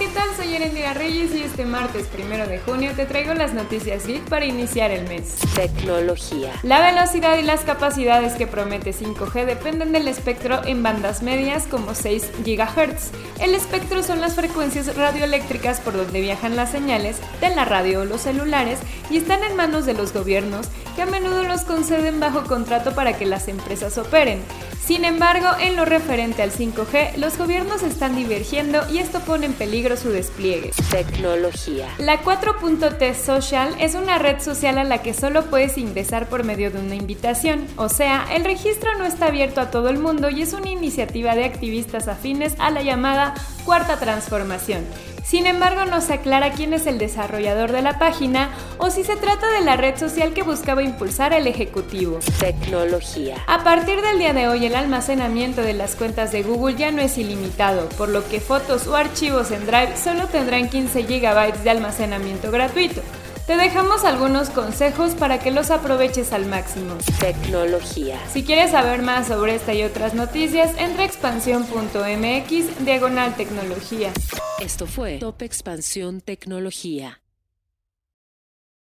¿Qué tal? Soy Erendira Reyes y este martes primero de junio te traigo las noticias geek para iniciar el mes. Tecnología. La velocidad y las capacidades que promete 5G dependen del espectro en bandas medias como 6 GHz. El espectro son las frecuencias radioeléctricas por donde viajan las señales de la radio o los celulares y están en manos de los gobiernos que a menudo los conceden bajo contrato para que las empresas operen. Sin embargo, en lo referente al 5G, los gobiernos están divergiendo y esto pone en peligro su despliegue. Tecnología. La 4.T Social es una red social a la que solo puedes ingresar por medio de una invitación, o sea, el registro no está abierto a todo el mundo y es una iniciativa de activistas afines a la llamada Cuarta Transformación. Sin embargo, no se aclara quién es el desarrollador de la página o si se trata de la red social que buscaba impulsar el Ejecutivo. Tecnología. A partir del día de hoy, el almacenamiento de las cuentas de Google ya no es ilimitado, por lo que fotos o archivos en Drive solo tendrán 15 GB de almacenamiento gratuito. Te dejamos algunos consejos para que los aproveches al máximo. Tecnología. Si quieres saber más sobre esta y otras noticias, entra a expansión.mx diagonal tecnología. Esto fue Top Expansión Tecnología.